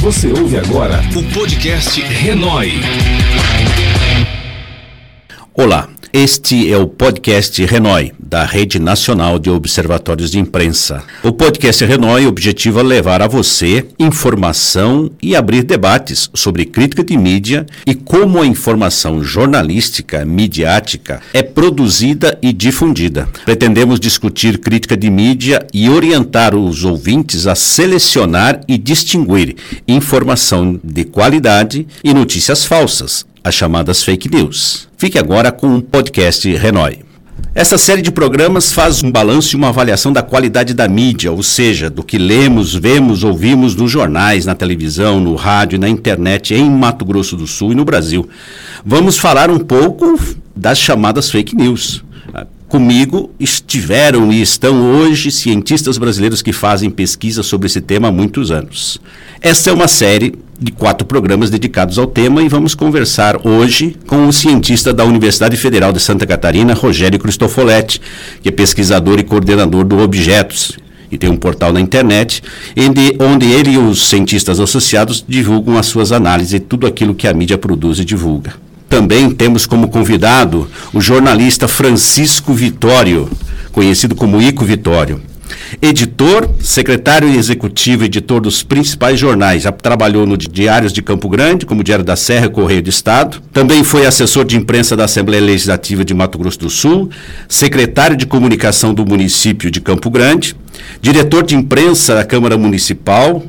Você ouve agora o podcast Renói. Olá, este é o podcast Renói, da Rede Nacional de Observatórios de Imprensa. O podcast Renói objetiva levar a você informação e abrir debates sobre crítica de mídia e como a informação jornalística, midiática, é produzida e difundida. Pretendemos discutir crítica de mídia e orientar os ouvintes a selecionar e distinguir informação de qualidade e notícias falsas, as chamadas fake news. Fique agora com o podcast Renói. Essa série de programas faz um balanço e uma avaliação da qualidade da mídia, ou seja, do que lemos, vemos, ouvimos nos jornais, na televisão, no rádio na internet em Mato Grosso do Sul e no Brasil. Vamos falar um pouco das chamadas fake news. Comigo estiveram e estão hoje cientistas brasileiros que fazem pesquisa sobre esse tema há muitos anos. Esta é uma série de quatro programas dedicados ao tema e vamos conversar hoje com o cientista da Universidade Federal de Santa Catarina, Rogério Cristofoletti, que é pesquisador e coordenador do Objetos, e tem um portal na internet, onde ele e os cientistas associados divulgam as suas análises e tudo aquilo que a mídia produz e divulga. Também temos como convidado o jornalista Francisco Vitório, conhecido como Ico Vitório. Editor, secretário executivo editor dos principais jornais. Já trabalhou no Diários de Campo Grande, como Diário da Serra e Correio do Estado. Também foi assessor de imprensa da Assembleia Legislativa de Mato Grosso do Sul, secretário de comunicação do município de Campo Grande, diretor de imprensa da Câmara Municipal,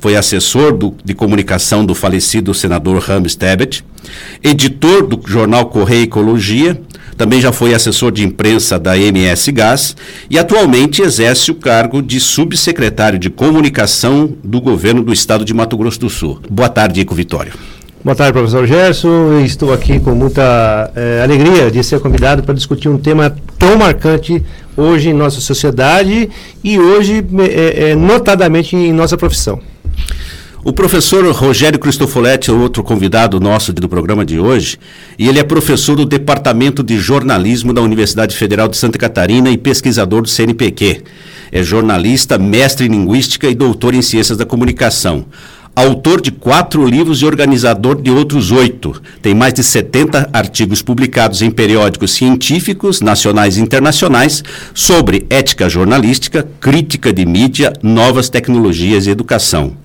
foi assessor do, de comunicação do falecido senador Rames Tebet, editor do jornal Correio Ecologia, também já foi assessor de imprensa da MS Gás e atualmente exerce o cargo de subsecretário de comunicação do governo do estado de Mato Grosso do Sul. Boa tarde, Ico Vitório. Boa tarde, professor Gerson. Estou aqui com muita é, alegria de ser convidado para discutir um tema tão marcante hoje em nossa sociedade e hoje, é, é, notadamente, em nossa profissão. O professor Rogério Cristofoletti é outro convidado nosso do programa de hoje, e ele é professor do Departamento de Jornalismo da Universidade Federal de Santa Catarina e pesquisador do CNPq. É jornalista, mestre em linguística e doutor em ciências da comunicação autor de quatro livros e organizador de outros oito. Tem mais de 70 artigos publicados em periódicos científicos, nacionais e internacionais, sobre ética jornalística, crítica de mídia, novas tecnologias e educação.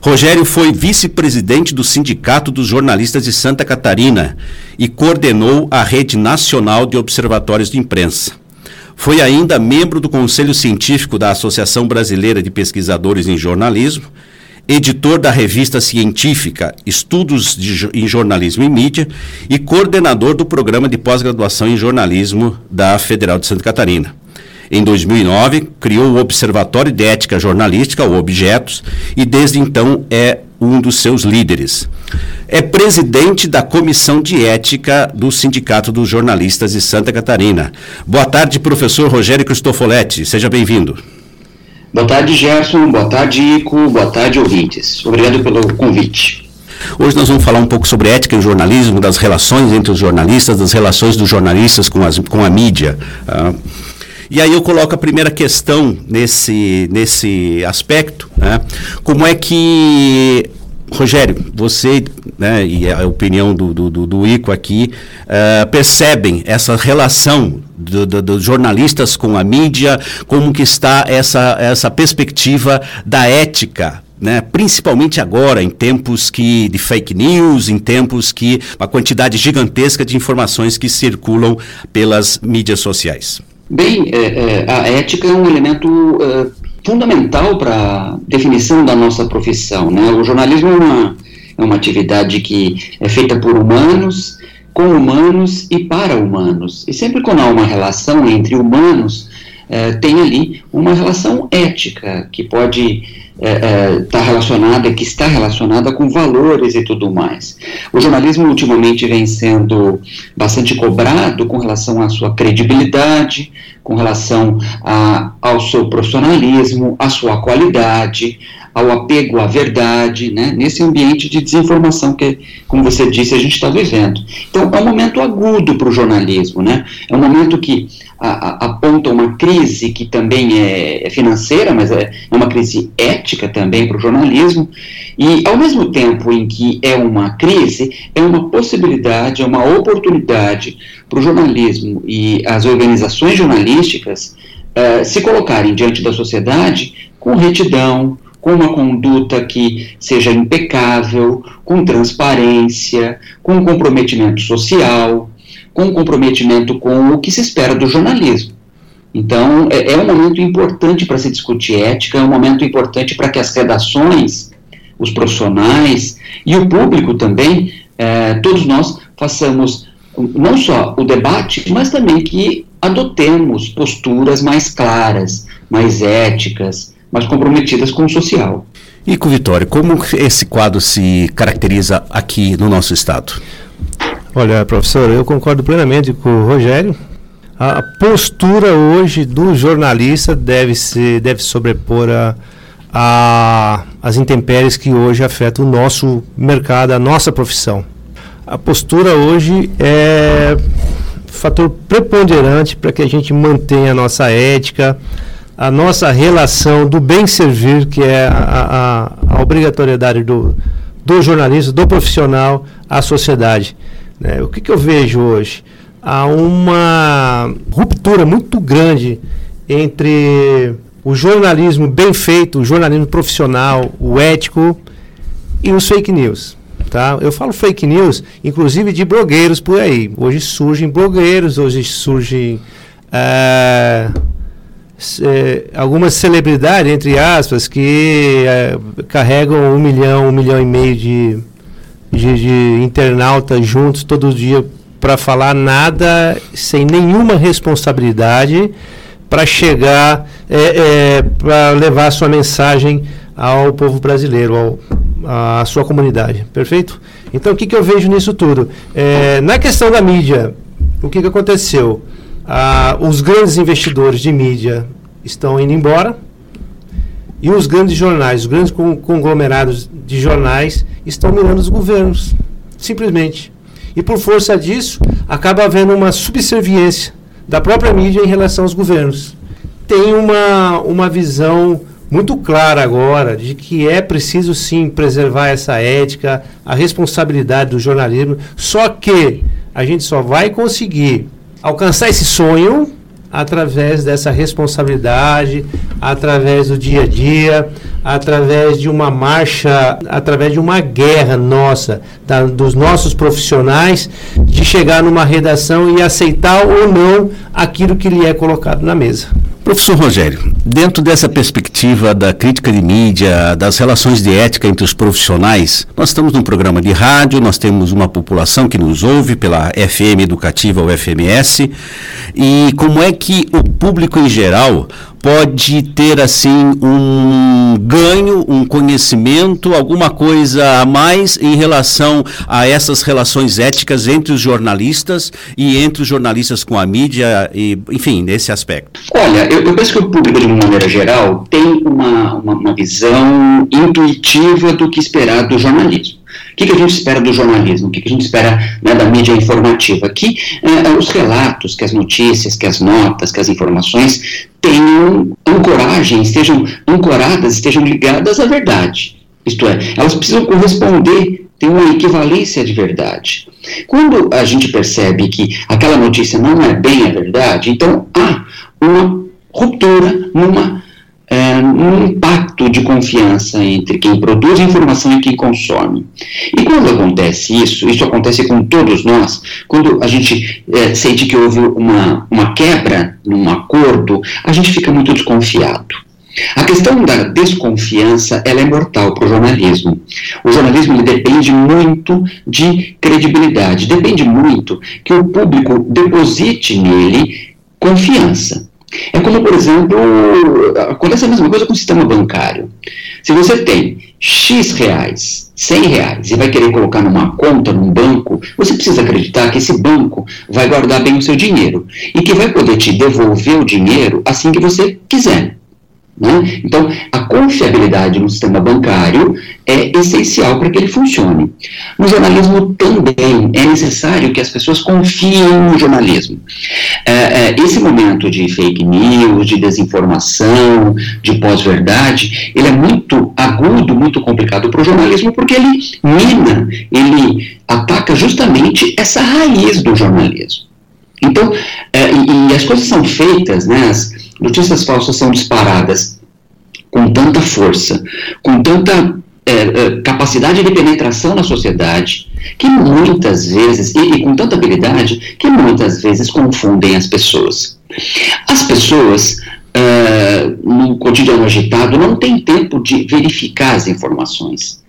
Rogério foi vice-presidente do Sindicato dos Jornalistas de Santa Catarina e coordenou a Rede Nacional de Observatórios de Imprensa. Foi ainda membro do Conselho Científico da Associação Brasileira de Pesquisadores em Jornalismo editor da revista científica Estudos de, em Jornalismo e Mídia e coordenador do programa de pós-graduação em jornalismo da Federal de Santa Catarina. Em 2009, criou o Observatório de Ética Jornalística, o Objetos, e desde então é um dos seus líderes. É presidente da Comissão de Ética do Sindicato dos Jornalistas de Santa Catarina. Boa tarde, professor Rogério Cristofoletti. Seja bem-vindo. Boa tarde, Gerson. Boa tarde, Ico. Boa tarde, ouvintes. Obrigado pelo convite. Hoje nós vamos falar um pouco sobre ética em jornalismo, das relações entre os jornalistas, das relações dos jornalistas com, as, com a mídia. Uh, e aí eu coloco a primeira questão nesse, nesse aspecto, né? como é que Rogério, você né, e a opinião do, do, do ICO aqui uh, percebem essa relação dos do, do jornalistas com a mídia, como que está essa, essa perspectiva da ética né, principalmente agora, em tempos que, de fake news, em tempos que uma quantidade gigantesca de informações que circulam pelas mídias sociais? Bem, é, é, a ética é um elemento é, fundamental para a definição da nossa profissão. Né? O jornalismo é uma, é uma atividade que é feita por humanos, com humanos e para humanos. E sempre quando há uma relação entre humanos, é, tem ali uma relação ética que pode está é, é, tá relacionada, que está relacionada com valores e tudo mais. O jornalismo ultimamente vem sendo bastante cobrado com relação à sua credibilidade, com relação a, ao seu profissionalismo, à sua qualidade, ao apego à verdade, né, nesse ambiente de desinformação que, como você disse, a gente está vivendo. Então, é um momento agudo para o jornalismo, né, é um momento que a, a, aponta uma crise que também é, é financeira, mas é, é, uma crise ética também para o jornalismo, e ao mesmo tempo em que é uma crise, é uma possibilidade, é uma oportunidade para o jornalismo e as organizações jornalísticas uh, se colocarem diante da sociedade com retidão, com uma conduta que seja impecável, com transparência, com comprometimento social, com comprometimento com o que se espera do jornalismo. Então, é, é um momento importante para se discutir ética, é um momento importante para que as redações, os profissionais e o público também, é, todos nós façamos não só o debate, mas também que adotemos posturas mais claras, mais éticas, mais comprometidas com o social. E com Vitória, como esse quadro se caracteriza aqui no nosso estado? Olha, professor, eu concordo plenamente com o Rogério. A postura hoje do jornalista deve se deve sobrepor a, a, as intempéries que hoje afetam o nosso mercado, a nossa profissão. A postura hoje é fator preponderante para que a gente mantenha a nossa ética, a nossa relação do bem servir, que é a, a, a obrigatoriedade do, do jornalista, do profissional, à sociedade. Né? O que, que eu vejo hoje? Há uma ruptura muito grande entre o jornalismo bem feito, o jornalismo profissional, o ético e os fake news. Tá? Eu falo fake news, inclusive de blogueiros por aí. Hoje surgem blogueiros, hoje surgem é, é, algumas celebridades, entre aspas, que é, carregam um milhão, um milhão e meio de, de, de internautas juntos todo dia para falar nada, sem nenhuma responsabilidade, para chegar, é, é, para levar a sua mensagem ao povo brasileiro, ao, à sua comunidade. Perfeito? Então, o que, que eu vejo nisso tudo? É, na questão da mídia, o que, que aconteceu? Ah, os grandes investidores de mídia estão indo embora e os grandes jornais, os grandes conglomerados de jornais estão mirando os governos, simplesmente. E por força disso, acaba havendo uma subserviência da própria mídia em relação aos governos. Tem uma, uma visão muito clara agora de que é preciso sim preservar essa ética, a responsabilidade do jornalismo, só que a gente só vai conseguir alcançar esse sonho através dessa responsabilidade, através do dia a dia, através de uma marcha, através de uma guerra nossa, da, dos nossos profissionais, de chegar numa redação e aceitar ou não aquilo que lhe é colocado na mesa. Professor Rogério, dentro dessa perspectiva da crítica de mídia, das relações de ética entre os profissionais, nós estamos num programa de rádio, nós temos uma população que nos ouve pela FM Educativa, o FMS, e como é que o público em geral pode ter assim um ganho, um conhecimento, alguma coisa a mais em relação a essas relações éticas entre os jornalistas e entre os jornalistas com a mídia, e, enfim, nesse aspecto? Olha, eu, eu penso que o público, de uma maneira geral, tem uma, uma, uma visão intuitiva do que esperar do jornalismo. O que, que, a gente espera do jornalismo? O que, que a gente espera né, da mídia informativa? Que eh, os relatos, que as notícias, que as notas, que as informações tenham ancoragem, estejam ancoradas, estejam ligadas à verdade. Isto é, elas precisam corresponder, ter uma equivalência de verdade. Quando a gente percebe que aquela notícia não é bem a verdade, então há uma ruptura numa é, um impacto de confiança entre quem produz a informação e quem consome. E quando acontece isso, isso acontece com todos nós, quando a gente é, sente que houve uma, uma quebra num acordo, a gente fica muito desconfiado. A questão da desconfiança ela é mortal para o jornalismo. O jornalismo ele depende muito de credibilidade, depende muito que o público deposite nele confiança. É como, por exemplo, acontece a mesma coisa com o sistema bancário. Se você tem X reais, 100 reais, e vai querer colocar numa conta, num banco, você precisa acreditar que esse banco vai guardar bem o seu dinheiro e que vai poder te devolver o dinheiro assim que você quiser. Né? Então, a confiabilidade no sistema bancário é essencial para que ele funcione. No jornalismo também é necessário que as pessoas confiem no jornalismo. É, é, esse momento de fake news, de desinformação, de pós-verdade, ele é muito agudo, muito complicado para o jornalismo, porque ele mina, ele ataca justamente essa raiz do jornalismo. Então, é, e, e as coisas são feitas, né, as, notícias falsas são disparadas com tanta força, com tanta é, é, capacidade de penetração na sociedade, que muitas vezes, e, e, com tanta habilidade, que muitas vezes confundem as pessoas. As pessoas, é, no cotidiano agitado, não têm tempo de verificar as informações.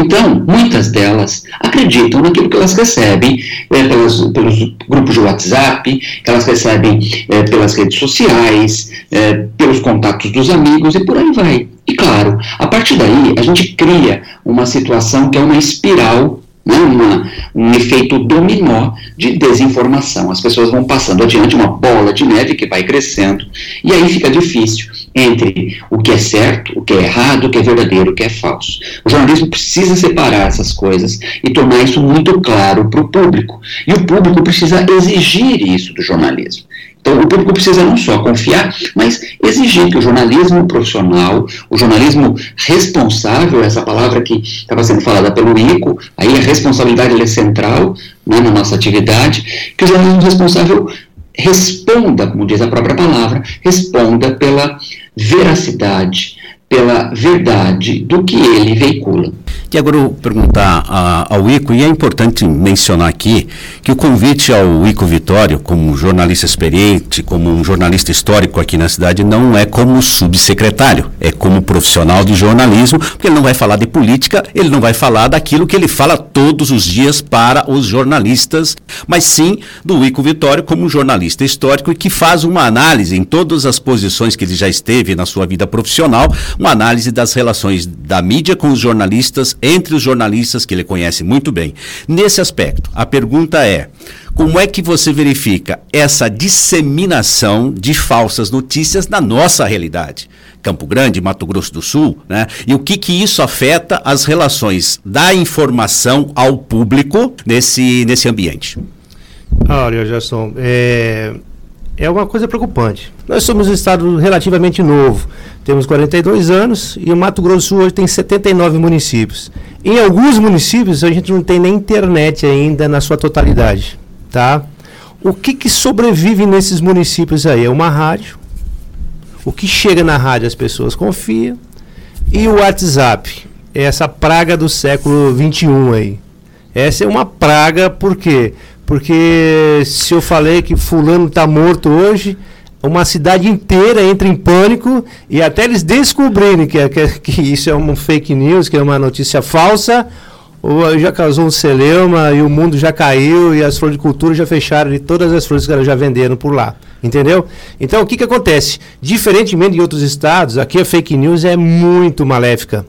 Então, muitas delas acreditam naquilo que elas recebem é, pelas, pelos grupos de WhatsApp, que elas recebem é, pelas redes sociais, é, pelos contatos dos amigos e por aí vai. E claro, a partir daí a gente cria uma situação que é uma espiral né, uma, um efeito dominó de desinformação. As pessoas vão passando adiante uma bola de neve que vai crescendo, e aí fica difícil entre o que é certo, o que é errado, o que é verdadeiro, o que é falso. O jornalismo precisa separar essas coisas e tornar isso muito claro para o público. E o público precisa exigir isso do jornalismo. Então, o público precisa não só confiar, mas exigir que o jornalismo profissional, o jornalismo responsável, essa palavra que estava sendo falada pelo ICO, aí a responsabilidade é central né, na nossa atividade, que o jornalismo responsável responda, como diz a própria palavra, responda pela veracidade, pela verdade do que ele veicula. E agora eu vou perguntar a, ao Ico, e é importante mencionar aqui que o convite ao Ico Vitório, como jornalista experiente, como um jornalista histórico aqui na cidade, não é como subsecretário, é como profissional de jornalismo, porque ele não vai falar de política, ele não vai falar daquilo que ele fala todos os dias para os jornalistas, mas sim do Ico Vitório como jornalista histórico e que faz uma análise em todas as posições que ele já esteve na sua vida profissional, uma análise das relações da mídia com os jornalistas entre os jornalistas que ele conhece muito bem. Nesse aspecto, a pergunta é: como é que você verifica essa disseminação de falsas notícias na nossa realidade? Campo Grande, Mato Grosso do Sul, né? E o que que isso afeta as relações da informação ao público nesse, nesse ambiente? Olha, Gerson, é, é uma coisa preocupante. Nós somos um estado relativamente novo, temos 42 anos e o Mato Grosso hoje tem 79 municípios. Em alguns municípios a gente não tem nem internet ainda na sua totalidade, tá? O que, que sobrevive nesses municípios aí? É uma rádio. O que chega na rádio as pessoas confiam. E o WhatsApp, é essa praga do século 21 aí. Essa é uma praga, por quê? Porque se eu falei que fulano está morto hoje, uma cidade inteira entra em pânico e até eles descobrirem que, que, que isso é um fake news, que é uma notícia falsa, ou já causou um celeuma e o mundo já caiu e as floriculturas já fecharam e todas as flores que elas já venderam por lá. Entendeu? Então o que, que acontece? Diferentemente de outros estados, aqui a fake news é muito maléfica.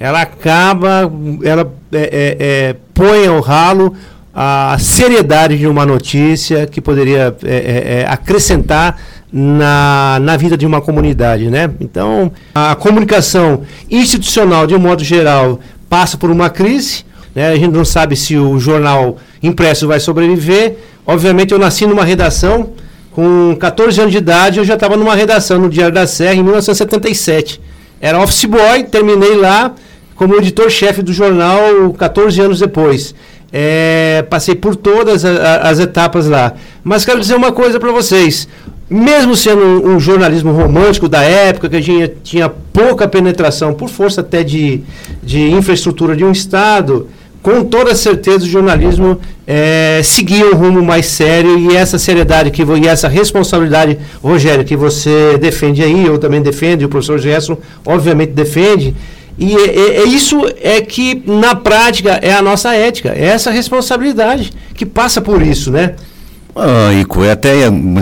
Ela acaba, ela é, é, é, põe ao ralo a seriedade de uma notícia que poderia é, é, é, acrescentar na, na vida de uma comunidade, né? Então, a comunicação institucional, de um modo geral, passa por uma crise, né? A gente não sabe se o jornal impresso vai sobreviver. Obviamente, eu nasci numa redação, com 14 anos de idade, eu já estava numa redação no Diário da Serra, em 1977. Era office boy, terminei lá como editor-chefe do jornal 14 anos depois. É, passei por todas a, a, as etapas lá. Mas quero dizer uma coisa para vocês. Mesmo sendo um, um, jornalismo romântico da época, que a gente tinha pouca penetração, por força até de, de infraestrutura de um Estado, com toda certeza o jornalismo é, seguia um rumo mais sério e essa seriedade que, e essa responsabilidade, Rogério, que você defende aí, eu também defendo, e o professor Gerson obviamente defende, e é, é, é, isso é que, na prática, é a nossa ética, é essa responsabilidade que passa por isso, né? Ah, Ico, é até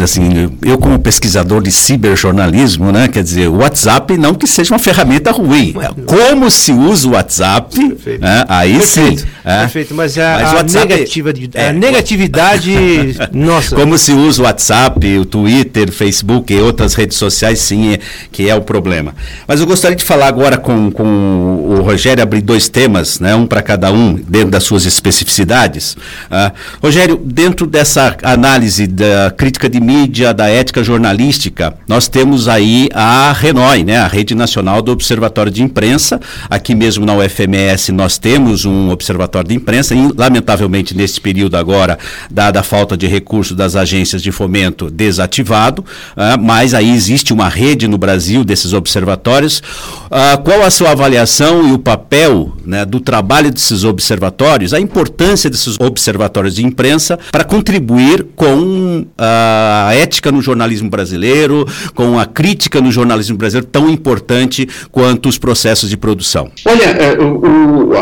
assim, eu como pesquisador de ciberjornalismo, né, quer dizer, o WhatsApp não que seja uma ferramenta ruim, é como se usa o WhatsApp, né, aí perfeito, sim. É. Perfeito, mas, a, mas a, WhatsApp, negativa, é, a negatividade, nossa. Como se usa o WhatsApp, o Twitter, Facebook e outras redes sociais, sim, é, que é o problema. Mas eu gostaria de falar agora com, com o Rogério, abrir dois temas, né, um para cada um, dentro das suas especificidades. Uh, Rogério, dentro dessa análise análise da crítica de mídia, da ética jornalística, nós temos aí a RENOI, né, a Rede Nacional do Observatório de Imprensa. Aqui mesmo na UFMS nós temos um observatório de imprensa, e, lamentavelmente nesse período agora, dada a falta de recursos das agências de fomento, desativado, uh, mas aí existe uma rede no Brasil desses observatórios. Uh, qual a sua avaliação e o papel né, do trabalho desses observatórios, a importância desses observatórios de imprensa para contribuir com a ética no jornalismo brasileiro, com a crítica no jornalismo brasileiro tão importante quanto os processos de produção? Olha, é,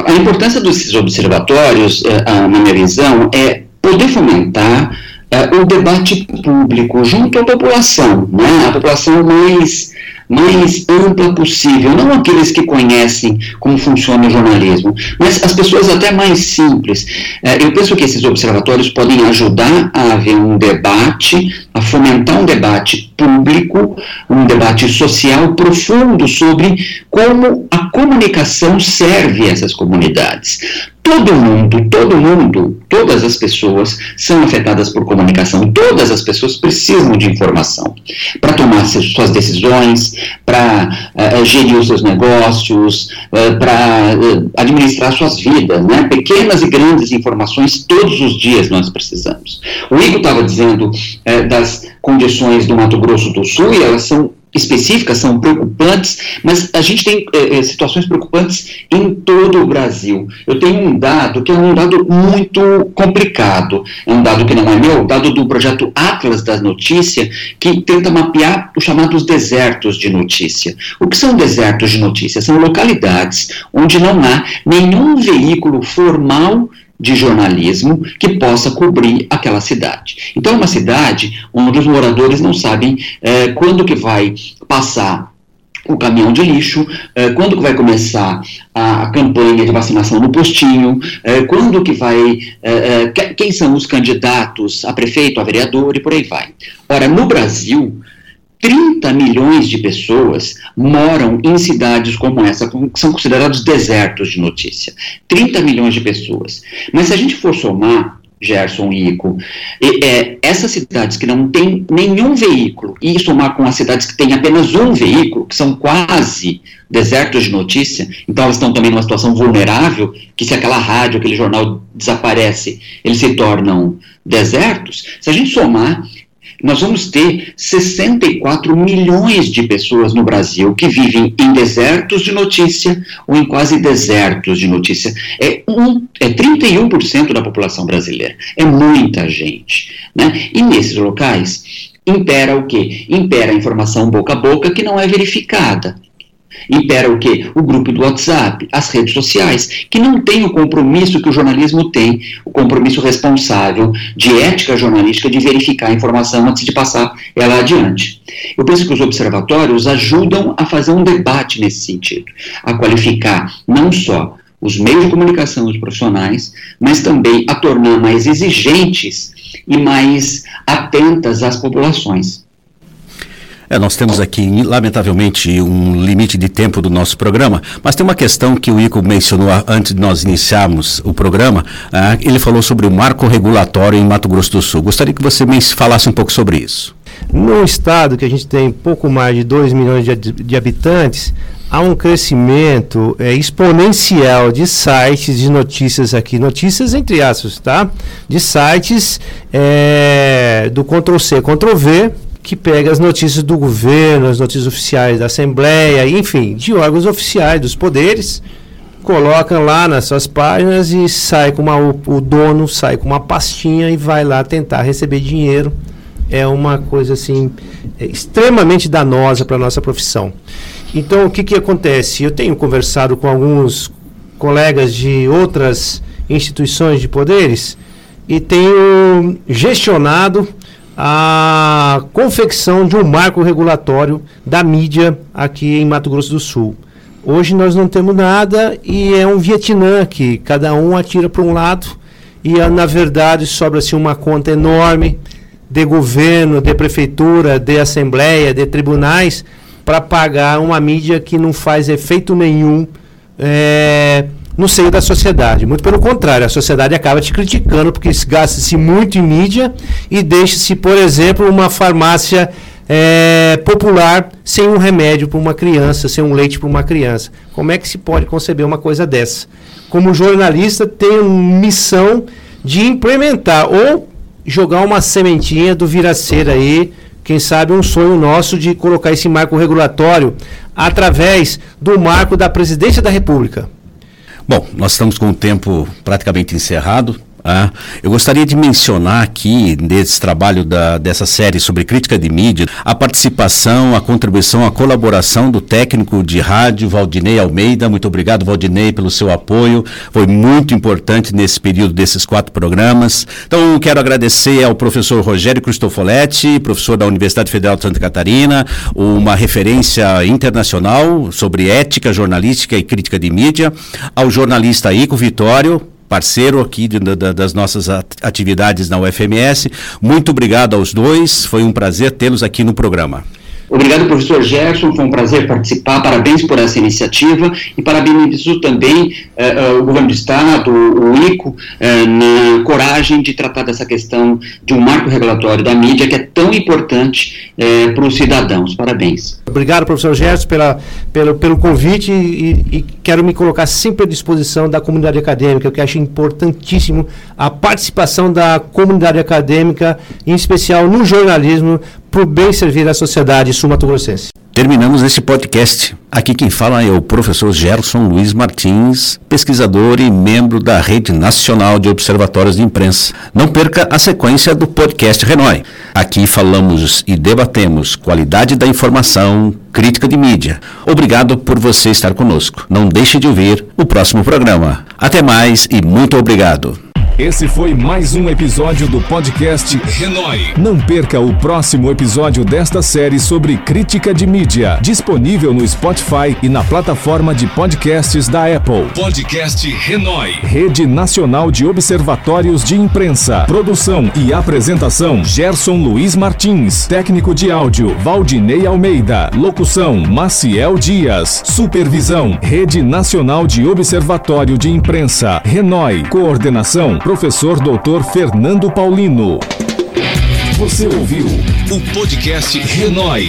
a importância desses observatórios, é, na minha visão, é poder fomentar é, o debate público junto à população, né? a população mais mais ampla possível, não aqueles que conhecem como funciona o jornalismo, mas as pessoas até mais simples. É, eu penso que esses observatórios podem ajudar a haver um debate, a fomentar um debate público, um debate social profundo sobre como a comunicação serve essas comunidades. Todo mundo, todo mundo, todas as pessoas são afetadas por comunicação. Todas as pessoas precisam de informação para tomar suas decisões, para uh, gerir os seus negócios, uh, para uh, administrar suas vidas. Né? Pequenas e grandes informações todos os dias nós precisamos. O Igor estava dizendo das condições do Mato Grosso do Sul e elas são específicas são preocupantes, mas a gente tem é, situações preocupantes em todo o Brasil. Eu tenho um dado que é um dado muito complicado, é um dado que não é meu, dado do projeto Atlas da Notícia, que tenta mapear os chamados desertos de notícia. O que são desertos de notícia? São localidades onde não há nenhum veículo formal de jornalismo que possa cobrir aquela cidade. Então, é uma cidade onde os moradores não sabem é, quando que vai passar o caminhão de lixo, é, quando que vai começar a, campanha de vacinação no postinho, é, quando que vai, quem são os candidatos a prefeito, a vereador e por aí vai. Ora, no Brasil, 30 milhões de pessoas moram em cidades como essa, que são considerados desertos de notícia. 30 milhões de pessoas. Mas se a gente for somar, Gerson e Ico, é, essas cidades que não têm nenhum veículo, e somar com as cidades que têm apenas um veículo, que são quase desertos de notícia, então elas estão também numa situação vulnerável, que se aquela rádio, aquele jornal desaparece, eles se tornam desertos. Se a gente somar, nós vamos ter 64 milhões de pessoas no Brasil que vivem em desertos de notícia ou em quase desertos de notícia. É, um, é 31% da população brasileira. É muita gente. Né? E nesses locais impera o quê? Impera a informação boca a boca que não é verificada. Impera o quê? O grupo do WhatsApp, as redes sociais, que não tem o compromisso que o jornalismo tem, o compromisso responsável de ética jornalística de verificar a informação antes de passar ela adiante. Eu penso que os observatórios ajudam a fazer um debate nesse sentido, a qualificar não só os meios de comunicação dos profissionais, mas também a tornar mais exigentes e mais atentas às populações. É, nós temos aqui, lamentavelmente, um limite de tempo do nosso programa, mas tem uma questão que o Ico mencionou antes de nós iniciarmos o programa. Ah, ele falou sobre o marco regulatório em Mato Grosso do Sul. Gostaria que você me falasse um pouco sobre isso. No estado que a gente tem pouco mais de 2 milhões de, de habitantes, há um crescimento é, exponencial de sites de notícias aqui, notícias entre aspas, tá? De sites é, do Ctrl-C, Ctrl-V, que pega as notícias do governo, as notícias oficiais da Assembleia, enfim, de órgãos oficiais, dos poderes, colocam lá nas suas páginas e sai com uma, o, dono sai com uma pastinha e vai lá tentar receber dinheiro. É uma coisa assim é extremamente danosa para a nossa profissão. Então, o que, que acontece? Eu tenho conversado com alguns colegas de outras instituições de poderes e tenho gestionado a confecção de um marco regulatório da mídia aqui em Mato Grosso do Sul. Hoje nós não temos nada e é um Vietnã aqui, cada um atira para um lado e na verdade sobra-se uma conta enorme de governo, de prefeitura, de assembleia, de tribunais para pagar uma mídia que não faz efeito nenhum é, no seio da sociedade. Muito pelo contrário, a sociedade acaba te criticando porque gasta-se muito em mídia e deixa-se, por exemplo, uma farmácia é, popular sem um remédio para uma criança, sem um leite para uma criança. Como é que se pode conceber uma coisa dessa? Como jornalista, tenho missão de implementar ou jogar uma sementinha do viraceira aí, quem sabe um sonho nosso de colocar esse marco regulatório através do marco da Presidência da República. Bom, nós estamos com o tempo praticamente encerrado. Ah, eu gostaria de mencionar aqui, nesse trabalho da, dessa série sobre crítica de mídia, a participação, a contribuição, a colaboração do técnico de rádio, Valdinei Almeida. Muito obrigado, Valdinei, pelo seu apoio. Foi muito importante nesse período desses quatro programas. Então, quero agradecer ao professor Rogério Cristofoletti, professor da Universidade Federal de Santa Catarina, uma referência internacional sobre ética jornalística e crítica de mídia, ao jornalista Ico Vitório, parceiro aqui de, de, das nossas atividades na UFMS. Muito obrigado aos dois, foi um prazer tê-los aqui no programa. Obrigado, professor Gerson, foi um prazer participar, parabéns por essa iniciativa e parabenizo também eh, o governo do Estado, o ICO, eh, na coragem de tratar dessa questão de um marco regulatório da mídia que é tão importante para os cidadãos. Parabéns. Obrigado, professor Gerson, pela, pelo, pelo convite e, e, quero me colocar sempre à disposição da comunidade acadêmica, que acho importantíssimo a participação da comunidade acadêmica, em especial no jornalismo, para o bem servir à sociedade sul-mato-grossense. Terminamos esse podcast. Aqui quem fala é o professor Gerson Luiz Martins, pesquisador e membro da Rede Nacional de Observatórios de Imprensa. Não perca a sequência do podcast Renói. Aqui falamos e debatemos qualidade da informação, crítica de mídia. Obrigado por você estar conosco. Não deixe de ouvir o próximo programa. Até mais e muito obrigado. Esse foi mais um episódio do podcast Renoi. Não perca o próximo episódio desta série sobre crítica de mídia, disponível no Spotify e na plataforma de podcasts da Apple. Podcast Renoi. Rede Nacional de Observatórios de Imprensa. Produção e apresentação: Gerson Luiz Martins. Técnico de áudio: Valdinei Almeida. Locução: Maciel Dias. Supervisão: Rede Nacional de Observatório de Imprensa. Renoi. Coordenação: professor Dr. Fernando Paulino. Você ouviu o podcast Renoi.